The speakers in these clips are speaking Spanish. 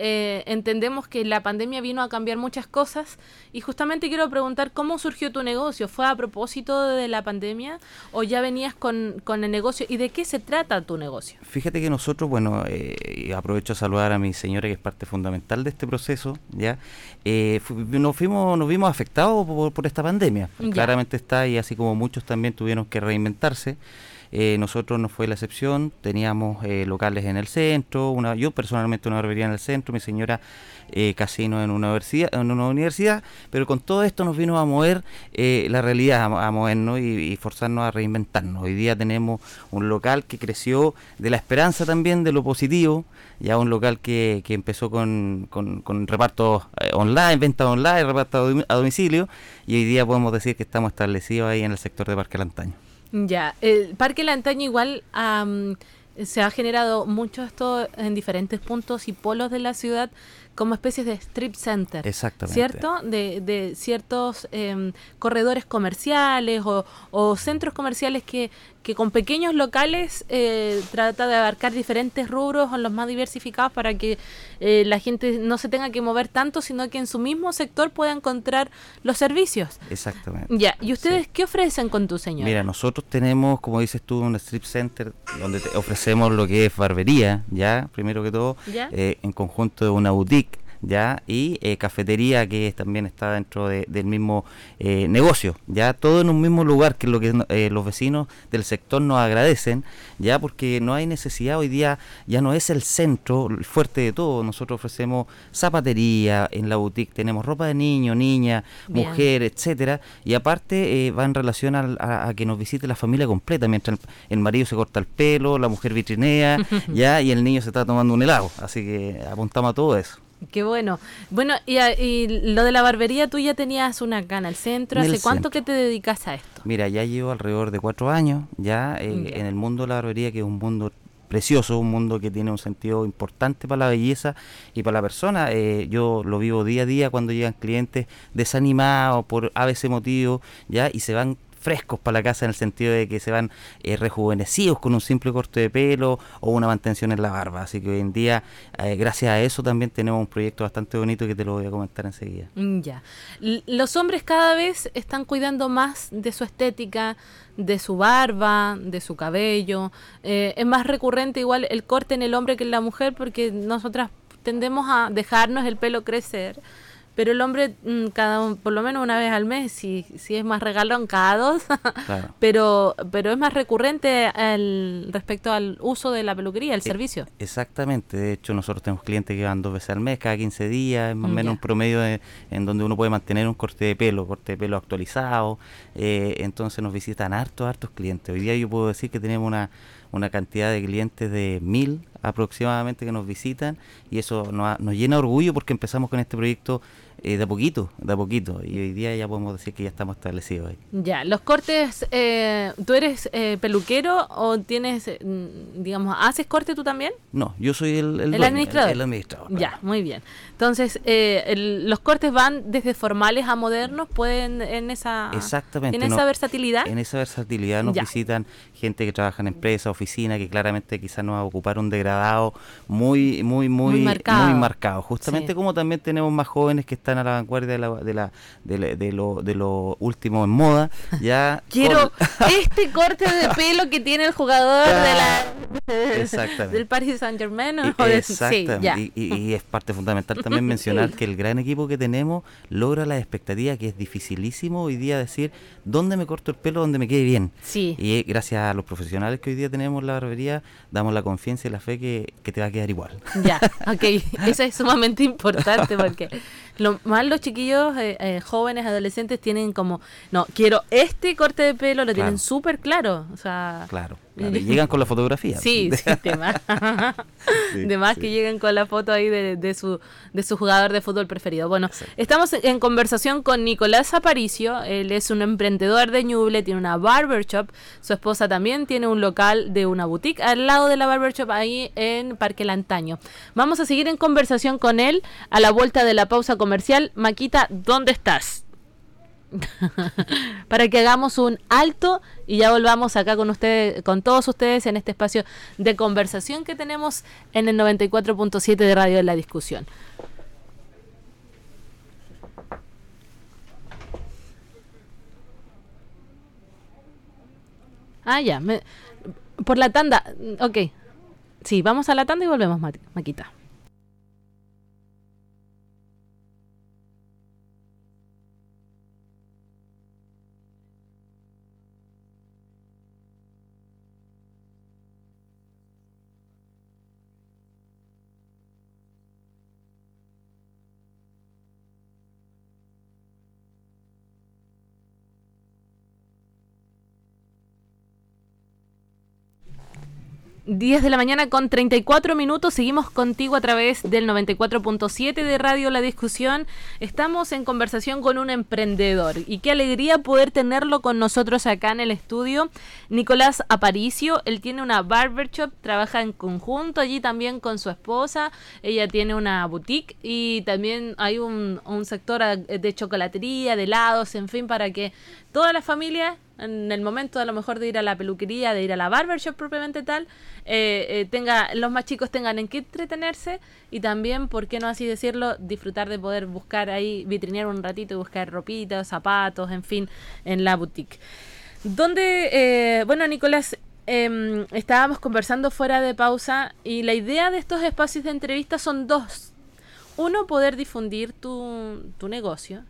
eh, entendemos que la pandemia vino a cambiar muchas cosas y justamente quiero preguntar cómo surgió tu negocio. ¿Fue a propósito de la pandemia o ya venías con, el negocio? ¿Y de qué se trata tu negocio? Fíjate que nosotros, bueno, eh, aprovecho a saludar a mi señora que es parte fundamental de este proceso, ¿ya? Eh, nos, fuimos, nos vimos afectados por, esta pandemia. Claramente está y así como muchos también tuvieron que reinventarse. Eh, nosotros no fue la excepción, teníamos eh, locales en el centro, una, yo personalmente una barbería en el centro, mi señora eh, casino en una, universidad, en una universidad, pero con todo esto nos vino a mover la realidad, a, movernos y, forzarnos a reinventarnos. Hoy día tenemos un local que creció de la esperanza también, de lo positivo, ya un local que, que empezó con, con, con repartos online, venta online, reparto a domicilio, y hoy día podemos decir que estamos establecidos ahí en el sector de Parque Lantaño. Ya, el Parque Lantaño igual se ha generado mucho esto en diferentes puntos y polos de la ciudad como especies de strip center. Exactamente. ¿Cierto? De, de ciertos em, corredores comerciales o, o, centros comerciales que, que con pequeños locales eh, trata de abarcar diferentes rubros o los más diversificados para que eh, la gente no se tenga que mover tanto, sino que en su mismo sector pueda encontrar los servicios. Exactamente. Ya, ¿y ustedes qué ofrecen con tu señor? Mira, nosotros tenemos, como dices tú, un strip center donde ofrecemos lo que es barbería, ya, primero que todo, eh, en conjunto de una boutique ya y eh, cafetería que también está dentro del mismo eh, negocio ya todo en un mismo lugar que es lo que eh, los vecinos del sector nos agradecen ya porque no hay necesidad hoy día ya no es el centro el fuerte de todo. Nosotros ofrecemos zapatería en la boutique tenemos ropa de niño niña mujer etcétera. Y aparte va en relación a, que nos visite la familia completa. Mientras el, marido se corta el pelo la mujer vitrinea ya y el niño se está tomando un helado. Así que apuntamos a todo eso Qué bueno. Bueno, y, lo de la barbería, tú ya tenías una acá en el centro. ¿Hace cuánto que te dedicas a esto? Mira, ya llevo alrededor de cuatro años ya eh, en el mundo de la barbería, que es un mundo precioso, un mundo que tiene un sentido importante para la belleza y para la persona. Eh, yo lo vivo día a día cuando llegan clientes desanimados por a veces motivos, ya, y se van frescos para la casa en el sentido de que se van eh, rejuvenecidos con un simple corte de pelo o una mantención en la barba. Así que hoy en día, eh, gracias a eso, también tenemos un proyecto bastante bonito que te lo voy a comentar enseguida. Mm, ya. Los hombres cada vez están cuidando más de su estética, de su barba, de su cabello. Eh, es más recurrente igual el corte en el hombre que en la mujer porque nosotras tendemos a dejarnos el pelo crecer pero el hombre mm, cada por lo menos una vez al mes, si, si es más regalón, cada dos, pero, pero es más recurrente al, respecto al uso de la peluquería, el e, servicio. Exactamente, de hecho nosotros tenemos clientes que van dos veces al mes, cada 15 días, es más o menos un promedio en donde uno puede mantener un corte de pelo, corte de pelo actualizado, eh, entonces nos visitan hartos, hartos clientes. Hoy día yo puedo decir que tenemos una, una cantidad de clientes de mil aproximadamente que nos visitan y eso nos, nos llena de orgullo porque empezamos con este proyecto eh, de a poquito, de a poquito. Y hoy día ya podemos decir que ya estamos establecidos ahí. Ya, los cortes, eh, ¿tú eres eh, peluquero o tienes, digamos, haces corte tú también? No, yo soy el, el, administrador. El, administrador Ya, muy bien. Entonces, los cortes van desde formales a modernos, pueden en esa, Exactamente, en esa versatilidad. En esa versatilidad nos visitan gente que trabaja en empresa, oficina, que claramente quizás nos va a ocupar un degradado muy, muy, muy, muy marcado. Justamente como también tenemos más jóvenes que están están a la vanguardia de, la, de, la, de, lo, de lo último en moda. Ya Quiero este corte de pelo que tiene el jugador de la, del Paris Saint Germain. Y, y, es parte fundamental también mencionar que el gran equipo que tenemos logra la expectativa que es dificilísimo hoy día decir dónde me corto el pelo donde me quede bien. Sí. Y gracias a los profesionales que hoy día tenemos en la barbería, damos la confianza y la fe que, que te va a quedar igual. Ya, ok. Eso es sumamente importante porque lo más los chiquillos eh, eh, jóvenes, adolescentes tienen como, no, quiero este corte de pelo, lo tienen súper claro. O sea, claro llegan con la fotografía. Sí, sí, de más. que llegan con la foto ahí de, su, de su jugador de fútbol preferido. Bueno, estamos en conversación con Nicolás Aparicio. Él es un emprendedor de Ñuble, tiene una barbershop. Su esposa también tiene un local de una boutique al lado de la barbershop ahí en Parque Lantaño. Vamos a seguir en conversación con él a la vuelta de la pausa comercial. Maquita, ¿dónde estás? para que hagamos un alto y ya volvamos acá con ustedes, con todos ustedes en este espacio de conversación que tenemos en el 94.7 de Radio de la Discusión. Ah, ya. por la tanda. Ok. Sí, vamos a la tanda y volvemos, Maquita. 10 de la mañana con 34 minutos. Seguimos contigo a través del 94.7 de Radio La Discusión. Estamos en conversación con un emprendedor y qué alegría poder tenerlo con nosotros acá en el estudio. Nicolás Aparicio, él tiene una barber shop, trabaja en conjunto allí también con su esposa. Ella tiene una boutique y también hay un, un sector de chocolatería, de helados, en fin, para que toda la familia en el momento a lo mejor de ir a la peluquería, de ir a la barbershop propiamente tal, eh, eh, tenga, los más chicos tengan en qué entretenerse y también, por qué no así decirlo, disfrutar de poder buscar ahí, vitrinear un ratito y buscar ropitas, zapatos, en fin, en la boutique. Donde, eh, bueno, Nicolás, em, estábamos conversando fuera de pausa y la idea de estos espacios de entrevista son dos. Uno, poder difundir tu, tu negocio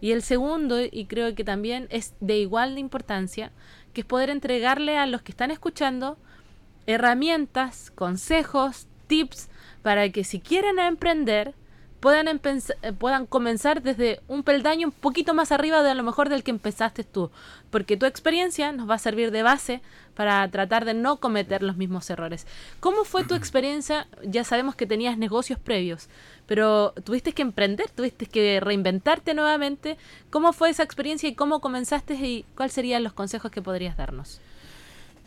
y el segundo, y creo que también es de igual de importancia, que es poder entregarle a los que están escuchando herramientas, consejos, tips, para que si quieren emprender, puedan, eh, puedan comenzar desde un peldaño un poquito más arriba de a lo mejor del que empezaste tú, porque tu experiencia nos va a servir de base para tratar de no cometer los mismos errores. ¿Cómo fue tu experiencia? Ya sabemos que tenías negocios previos, pero tuviste que emprender, tuviste que reinventarte nuevamente. ¿Cómo fue esa experiencia y cómo comenzaste y cuáles serían los consejos que podrías darnos?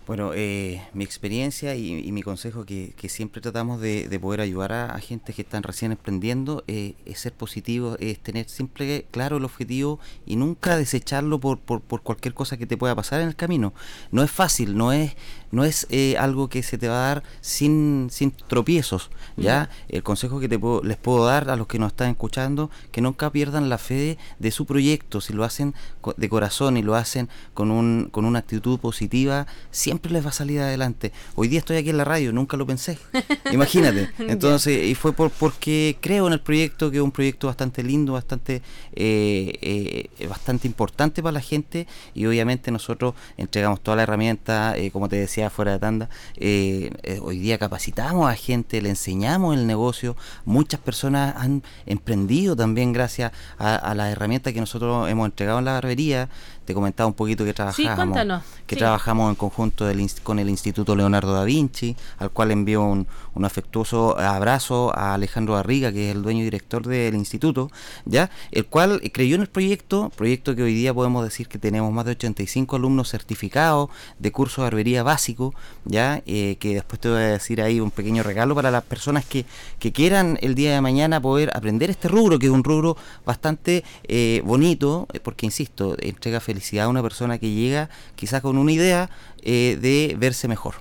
Bueno, eh, mi experiencia y, mi consejo que, siempre tratamos de, poder ayudar a, gente que están recién emprendiendo eh, es ser positivo, es tener siempre claro el objetivo y nunca desecharlo por, por, por, cualquier cosa que te pueda pasar en el camino. No es fácil, no es, no es eh, algo que se te va a dar sin, sin tropiezos. ¿ya? El consejo que te les puedo dar a los que nos están escuchando, que nunca pierdan la fe de, su proyecto, si lo hacen de corazón y lo hacen con, un, con una actitud positiva, siempre les va a salir adelante. Hoy día estoy aquí en la radio, nunca lo pensé. Imagínate. Entonces, y fue por, porque creo en el proyecto, que es un proyecto bastante lindo, bastante, eh, eh, bastante importante para la gente y obviamente nosotros entregamos toda la herramienta, como te decía, fuera de tanda, eh, eh, hoy día capacitamos a gente, le enseñamos el negocio, muchas personas han emprendido también gracias a, a las herramientas que nosotros hemos entregado en la barbería, te comentaba un poquito que trabajamos, que trabajamos en conjunto con el Instituto Leonardo da Vinci, al cual envío un, afectuoso abrazo a Alejandro Barriga, que es el dueño y director del instituto, ya, el cual creyó en el proyecto, proyecto que hoy día podemos decir que tenemos más de 85 alumnos certificados de curso de barbería básico, ya, eh, que después te voy a decir ahí un pequeño regalo para las personas que, que quieran el día de mañana poder aprender este rubro, que es un rubro bastante eh, bonito, eh, porque insisto, entrega felicidad a una persona que llega quizás con una idea eh, de verse mejor.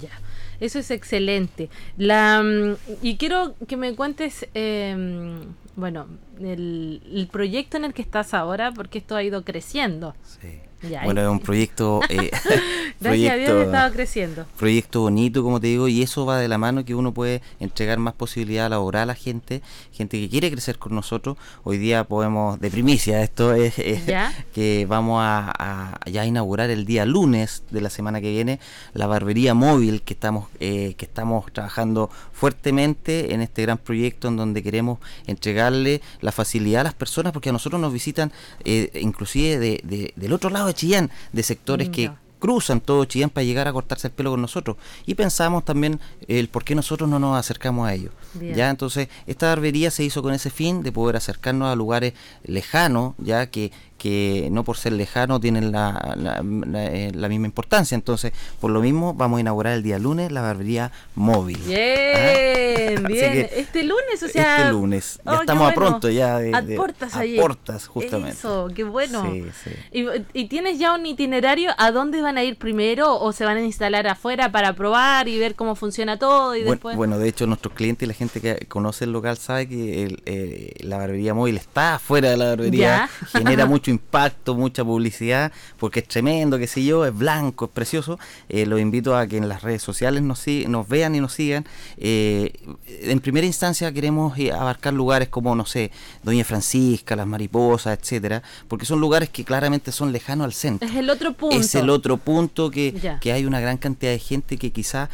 Ya. Eso es excelente. La, mm, y quiero que me cuentes, em, bueno, el, el, proyecto en el que estás ahora, porque esto ha ido creciendo. Sí bueno, es un proyecto. Eh, Gracias a Dios estado creciendo. Proyecto bonito, como te digo, y eso va de la mano que uno puede entregar más posibilidad laboral a la gente, gente que quiere crecer con nosotros. Hoy día podemos, de primicia, esto es que vamos a, ya inaugurar el día lunes de la semana que viene la barbería móvil que estamos, eh, que estamos trabajando fuertemente en este gran proyecto en donde queremos entregarle la facilidad a las personas, porque a nosotros nos visitan eh, inclusive de, del otro lado de Chillán, de sectores que cruzan todo Chillán para llegar a cortarse el pelo con nosotros. Y pensamos también el por qué nosotros no nos acercamos a ellos. Ya, entonces, esta barbería se hizo con ese fin de poder acercarnos a lugares lejanos, ya que, que no por ser lejano tienen la, la, eh, misma importancia. Entonces, por lo mismo, vamos a inaugurar el día lunes la barbería móvil. Bien, ¿Ah? bien. Este lunes, o sea. Este lunes. Ya oh, estamos a pronto ya de. A portas a portas, justamente. Eso, qué bueno. Sí, sí. ¿Y, ¿Y, tienes ya un itinerario? ¿A dónde van a ir primero o se van a instalar afuera para probar y ver cómo funciona todo? y bueno, después... bueno, de hecho, nuestros clientes y la gente que conoce el local sabe que el, eh, la barbería móvil está afuera de la barbería. Genera mucho impacto, mucha publicidad, porque es tremendo, qué sé yo, es blanco, es precioso. Eh, los invito a que en las redes sociales nos, nos vean y nos sigan. Eh, en primera instancia queremos eh, abarcar lugares como, no sé, Doña Francisca, Las Mariposas, etcétera, porque son lugares que claramente son lejanos al centro. Es el otro punto. Es el otro punto que, que hay una gran cantidad de gente que quizá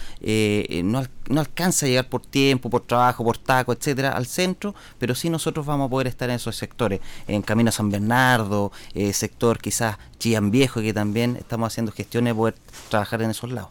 no, no alcanza a llegar por tiempo, por trabajo, por taco, etcétera, al centro, pero sí nosotros vamos a poder estar en esos sectores, en Camino a San Bernardo, eh, sector quizás Chillán Viejo, que también estamos haciendo gestiones de poder trabajar en esos lados.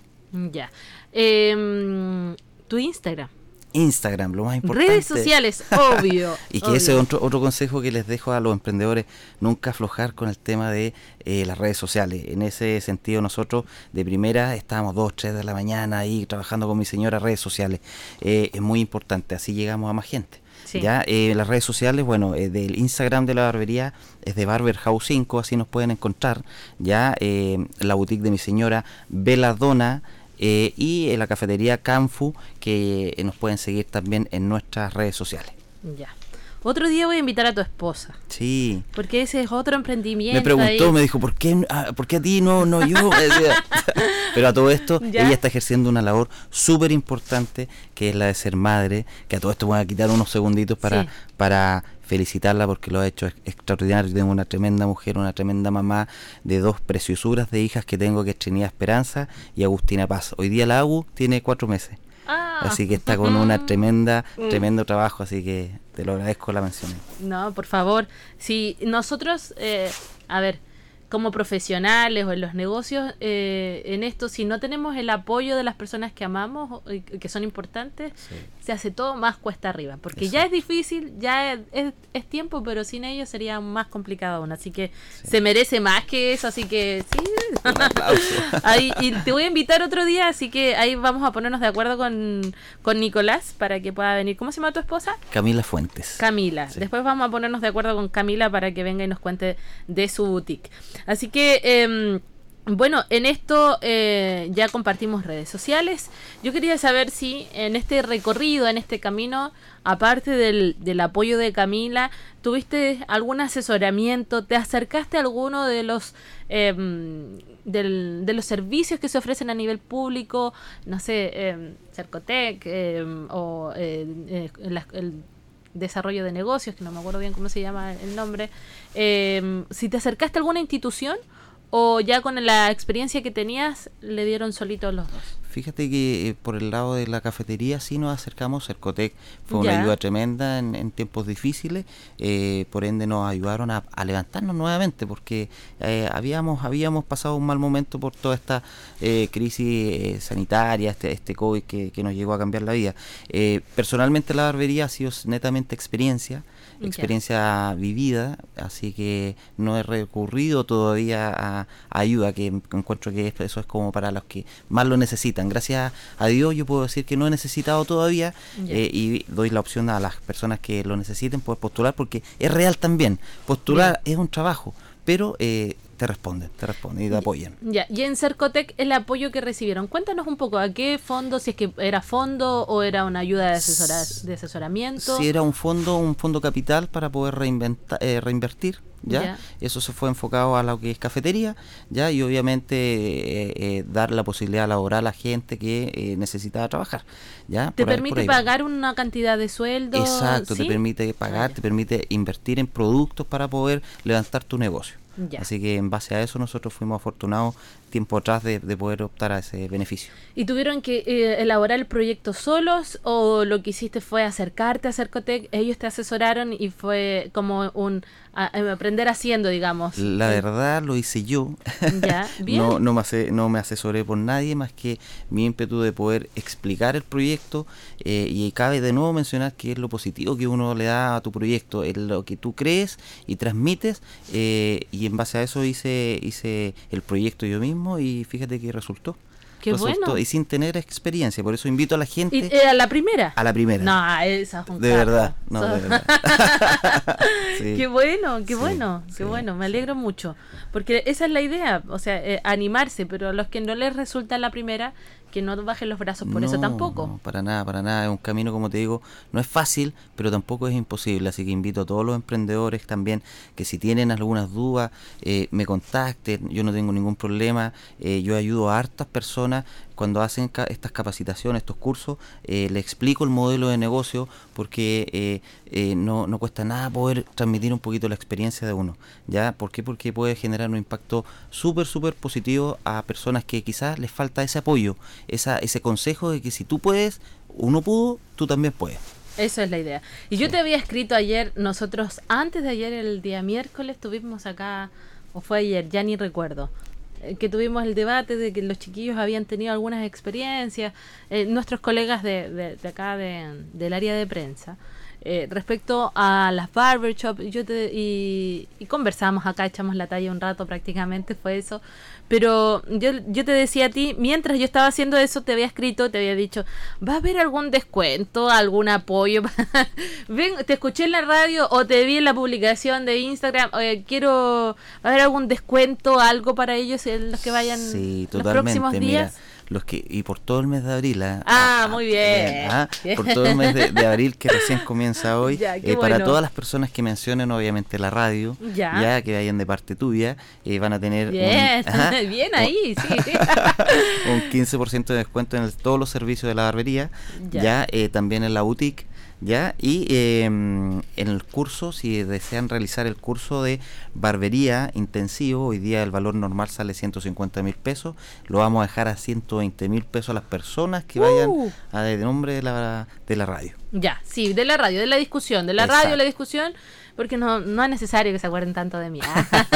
Ya. Em, tu Instagram. Instagram, lo más importante. Redes sociales, obvio. y que ese es otro, otro consejo que les dejo a los emprendedores, nunca aflojar con el tema de eh, las redes sociales. En ese sentido nosotros de primera estábamos dos, tres de la mañana ahí trabajando con mi señora redes sociales. Eh, es muy importante, así llegamos a más gente. Ya, eh, las redes sociales, bueno, eh, del Instagram de la barbería es de Barber House 5, así nos pueden encontrar. Ya, eh, la boutique de mi señora Veladona eh, y la cafetería Canfu, que nos pueden seguir también en nuestras redes sociales. Ya. Otro día voy a invitar a tu esposa. Sí. Porque ese es otro emprendimiento. Me preguntó, me dijo, ¿por qué, a, ah, ¿por qué a ti no, no yo? Pero a todo esto, ella está ejerciendo una labor súper importante, que es la de ser madre, que a todo esto voy a quitar unos segunditos para, para felicitarla porque lo ha hecho extraordinario. Tengo una tremenda mujer, una tremenda mamá de dos preciosuras de hijas que tengo, que es Trinidad Esperanza y Agustina Paz. Hoy día la Agu tiene cuatro meses. Ah. Así que está con una tremenda, mm. tremendo trabajo, así que te lo agradezco la mención. No, por favor. Si nosotros, eh, a ver, como profesionales o en los negocios, eh, en esto, si no tenemos el apoyo de las personas que amamos, que son importantes, se hace todo más cuesta arriba. Porque ya es difícil, ya es, es, tiempo, pero sin ellos sería más complicado aún. Así que se merece más que eso, así que sí. ahí, y te voy a invitar otro día, así que ahí vamos a ponernos de acuerdo con, con Nicolás para que pueda venir. ¿Cómo se llama tu esposa? Camila Fuentes. Camila. Después vamos a ponernos de acuerdo con Camila para que venga y nos cuente de su boutique. Así que, em, bueno, en esto eh, ya compartimos redes sociales. Yo quería saber si en este recorrido, en este camino, aparte del, apoyo de Camila, ¿tuviste algún asesoramiento? ¿Te acercaste a alguno de los... Em, de los servicios que se ofrecen a nivel público, no sé, eh, Cercotec o eh, el desarrollo de negocios, que no me acuerdo bien cómo se llama el nombre, eh, si te acercaste a alguna institución o ya con la experiencia que tenías le dieron solitos los dos. Fíjate que eh, por el lado de la cafetería sí nos acercamos, Cercotec fue una ayuda tremenda en, tiempos difíciles, eh, por ende nos ayudaron a, levantarnos nuevamente porque eh, habíamos habíamos pasado un mal momento por toda esta crisis sanitaria, este, este COVID que, que, nos llegó a cambiar la vida. personalmente la barbería ha sido netamente experiencia, experiencia vivida, así que no he recurrido todavía a, ayuda, que encuentro que eso es como para los que más lo necesitan. Gracias a Dios yo puedo decir que no he necesitado todavía eh, y doy la opción a las personas que lo necesiten poder postular porque es real también. Postular es un trabajo, pero eh, te responden, te responden y te apoyan. Ya, y en Cercotec el apoyo que recibieron, cuéntanos un poco, ¿a qué fondo? Si es que era fondo o era una ayuda de, de asesoramiento. Si era un fondo, un fondo capital para poder eh, reinvertir. ¿Ya? Eso se fue enfocado a lo que es cafetería, ¿ya? Y obviamente eh, eh, dar la posibilidad laboral a la gente que necesitaba trabajar, ¿ya? ¿Te permite pagar una cantidad de sueldo? Exacto, te permite pagar, te permite invertir en productos para poder levantar tu negocio. Así que en base a eso nosotros fuimos afortunados tiempo atrás de, poder optar a ese beneficio. ¿Y tuvieron que eh, elaborar el proyecto solos o lo que hiciste fue acercarte a Cercotec, ellos te asesoraron y fue como un em, aprender haciendo, digamos? La verdad lo hice yo. Ya, bien. no, no, me no me asesoré por nadie más que mi ímpetu de poder explicar el proyecto eh, y cabe de nuevo mencionar que es lo positivo que uno le da a tu proyecto, es lo que tú crees y transmites eh, y en base a eso hice, hice el proyecto yo mismo y fíjate que resultó. Qué bueno. Y sin tener experiencia, por eso invito a la gente. ¿Y, eh, a la primera? A la primera. No, esa De verdad, no, de verdad. Qué bueno, qué bueno, qué bueno, me alegro mucho. Porque esa es la idea, o sea, eh, animarse, pero a los que no les resulta la primera, que no bajen los brazos por eso tampoco. No, para nada, para nada. Es un camino, como te digo, no es fácil, pero tampoco es imposible. Así que invito a todos los emprendedores también que si tienen algunas dudas, eh, me contacten. Yo no tengo ningún problema. Eh, yo ayudo a hartas personas cuando hacen estas capacitaciones, estos cursos, eh, les explico el modelo de negocio porque no, no cuesta nada poder transmitir un poquito la experiencia de uno. ¿ya? ¿Por qué? Porque puede generar un impacto súper, súper positivo a personas que quizás les falta ese apoyo esa, ese consejo de que si tú puedes, uno pudo, tú también puedes. Eso es la idea. Y yo te había escrito ayer, nosotros antes de ayer, el día miércoles, tuvimos acá, o fue ayer, ya ni recuerdo, eh, que tuvimos el debate de que los chiquillos habían tenido algunas experiencias, eh, nuestros colegas de, de, acá del área de prensa, eh, respecto a las barbershop, yo y, y, conversamos acá, echamos la talla un rato prácticamente, fue eso. Pero yo, yo te decía a ti, mientras yo estaba haciendo eso, te había escrito, te había dicho, ¿va a haber algún descuento, algún apoyo? Ven, te escuché en la radio o te vi en la publicación de Instagram, quiero, ¿va a haber algún descuento, algo para ellos en los que vayan los próximos días? Los que y por todo el mes de abril ¿ah? ah, muy bien, ¿ah? por todo el mes de, abril que recién comienza hoy eh, para todas las personas que mencionen obviamente la radio ya, que vayan de parte tuya eh, van a tener bien, un, bien ahí sí. un 15% de descuento en todos los servicios de la barbería ya, eh, también en la boutique ¿ya? Y em, en el curso, si desean realizar el curso de barbería intensivo, hoy día el valor normal sale 150 mil pesos, lo vamos a dejar a 120 mil pesos a las personas que vayan uh. a de nombre de la, de la radio. Ya, sí, de la radio, de la discusión, de la radio, la discusión porque no, no es necesario que se acuerden tanto de mí. ¿ah?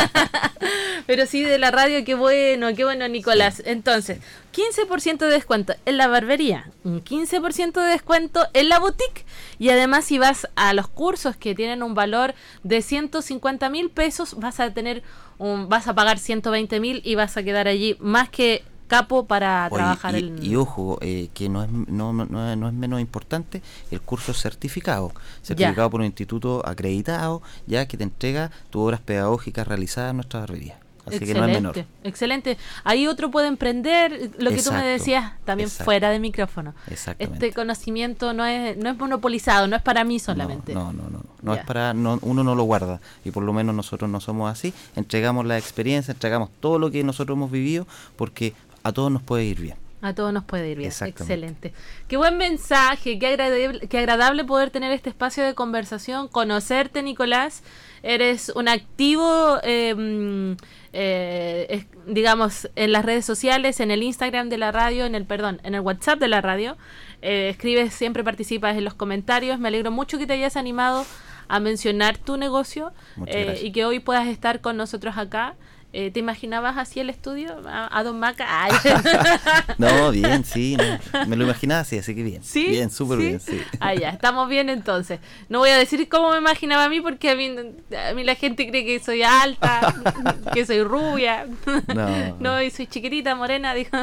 Pero sí de la radio, qué bueno, qué bueno, Nicolás. Entonces, 15% de descuento en la barbería, un 15% de descuento en la boutique y además si vas a los cursos que tienen un valor de 150 mil pesos, vas a tener un, vas a pagar 120 mil y vas a quedar allí más que capo para trabajar y, y ojo eh, que no es no, no, no, es menos importante el curso certificado certificado por un instituto acreditado ya que te entrega tus obras pedagógicas realizadas en nuestra barbería Así excelente, que no es menor. Excelente. Ahí otro puede emprender, lo que tú me decías también fuera de micrófono. Este conocimiento no es, no es monopolizado, no es para mí solamente. No, no, no. No, es para, no, uno no lo guarda. Y por lo menos nosotros no somos así. Entregamos la experiencia, entregamos todo lo que nosotros hemos vivido, porque a todos nos puede ir bien. A todos nos puede ir bien. Excelente. Qué buen mensaje, qué agradable, qué agradable poder tener este espacio de conversación, conocerte, Nicolás. Eres un activo, em, eh, digamos, en las redes sociales, en el Instagram de la radio, en el, perdón, en el WhatsApp de la radio. Eh, escribes, siempre participas en los comentarios. Me alegro mucho que te hayas animado a mencionar tu negocio eh, y que hoy puedas estar con nosotros acá. Eh, ¿Te imaginabas así el estudio? A, Don Maca. no, bien, sí. me lo imaginaba así, así que bien. ¿Sí? Bien, súper bien, sí. Ah, ya, estamos bien entonces. No voy a decir cómo me imaginaba a mí porque a mí, a mí la gente cree que soy alta, que soy rubia. No. no, y soy chiquitita, morena, dijo.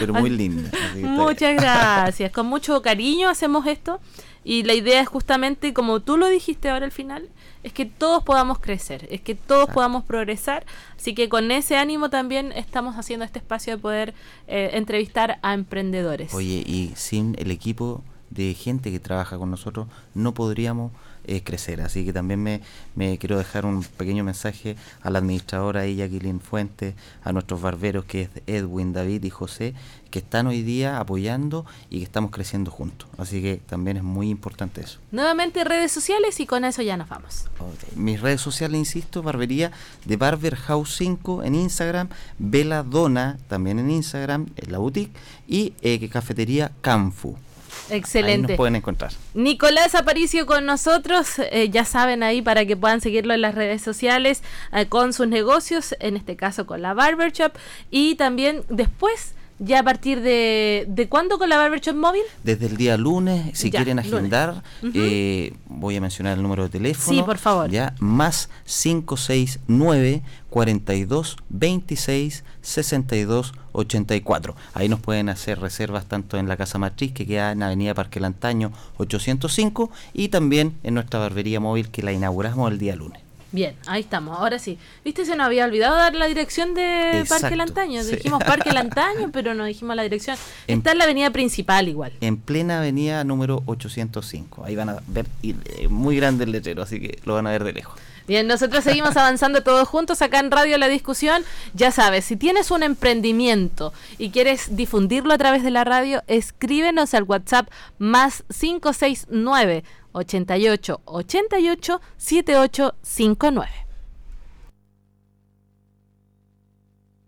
Pero muy linda. Muchas gracias. Con mucho cariño hacemos esto. Y la idea es justamente, como tú lo dijiste ahora al final, es que todos podamos crecer, es que todos podamos progresar. Así que con ese ánimo también estamos haciendo este espacio de poder eh, entrevistar a emprendedores. Oye, y sin el equipo de gente que trabaja con nosotros, no podríamos eh, crecer. Así que también me, me, quiero dejar un pequeño mensaje a la administradora Jacqueline Fuentes, a nuestros barberos que es Edwin, David y José, que están hoy día apoyando y que estamos creciendo juntos. Así que también es muy importante eso. Nuevamente redes sociales y con eso ya nos vamos. Mis redes sociales, insisto, barbería de Barber House 5 en Instagram, Vela Dona también en Instagram, en la boutique y eh, cafetería Canfu. Excelente. nos pueden encontrar. Nicolás Aparicio con nosotros, eh, ya saben ahí para que puedan seguirlo en las redes sociales eh, con sus negocios, en este caso con la Barber Shop y también después ya a partir de, de cuándo con la Barbershop móvil? Desde el día lunes, si quieren agendar, eh, voy a mencionar el número de teléfono. Sí, por favor. Ya, más 569 42 26 62 84. Ahí nos pueden hacer reservas tanto en la casa matriz que queda en Avenida Parque Lantaño 805 y también en nuestra barbería móvil que la inauguramos el día lunes. Bien, ahí estamos, ahora sí. ¿Viste? Se nos había olvidado dar la dirección de Parque Lantaño. Dijimos Parque Lantaño, pero no dijimos la dirección. Está en la avenida principal igual. En plena avenida número 805. Ahí van a ver eh, muy grande el letrero, así que lo van a ver de lejos. Bien, nosotros seguimos avanzando todos juntos acá en Radio La Discusión. Ya sabes, si tienes un emprendimiento y quieres difundirlo a través de la radio, escríbenos al WhatsApp más 569 88 88 7859.